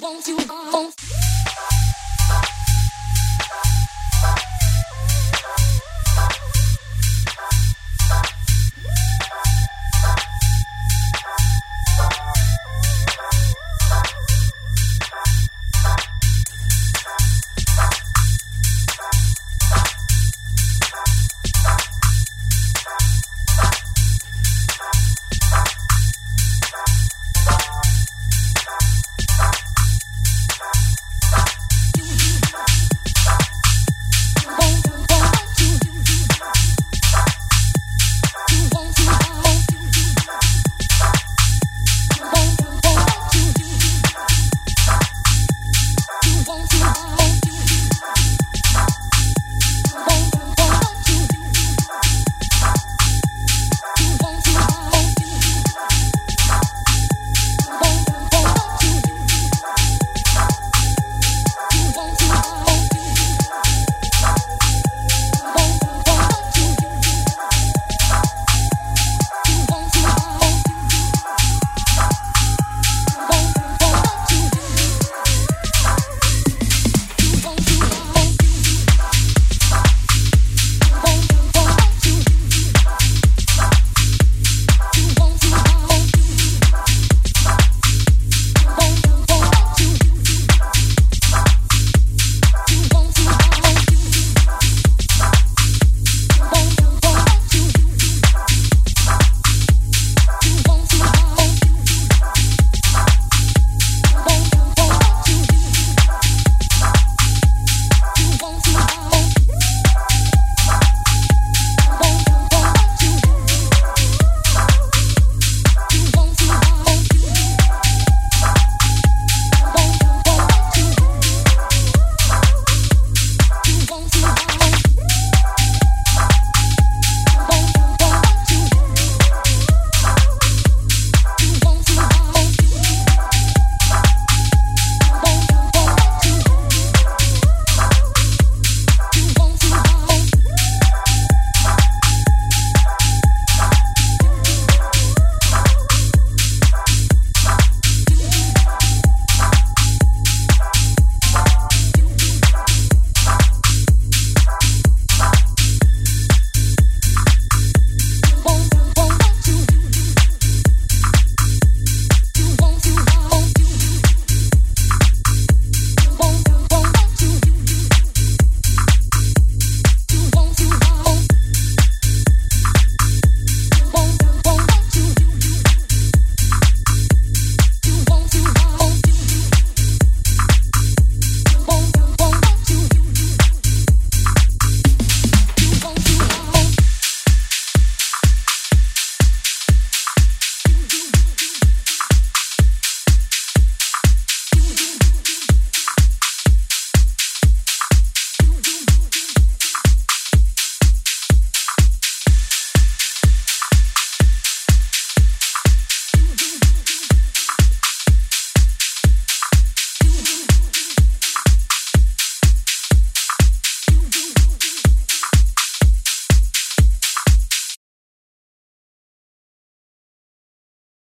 won't you, won't.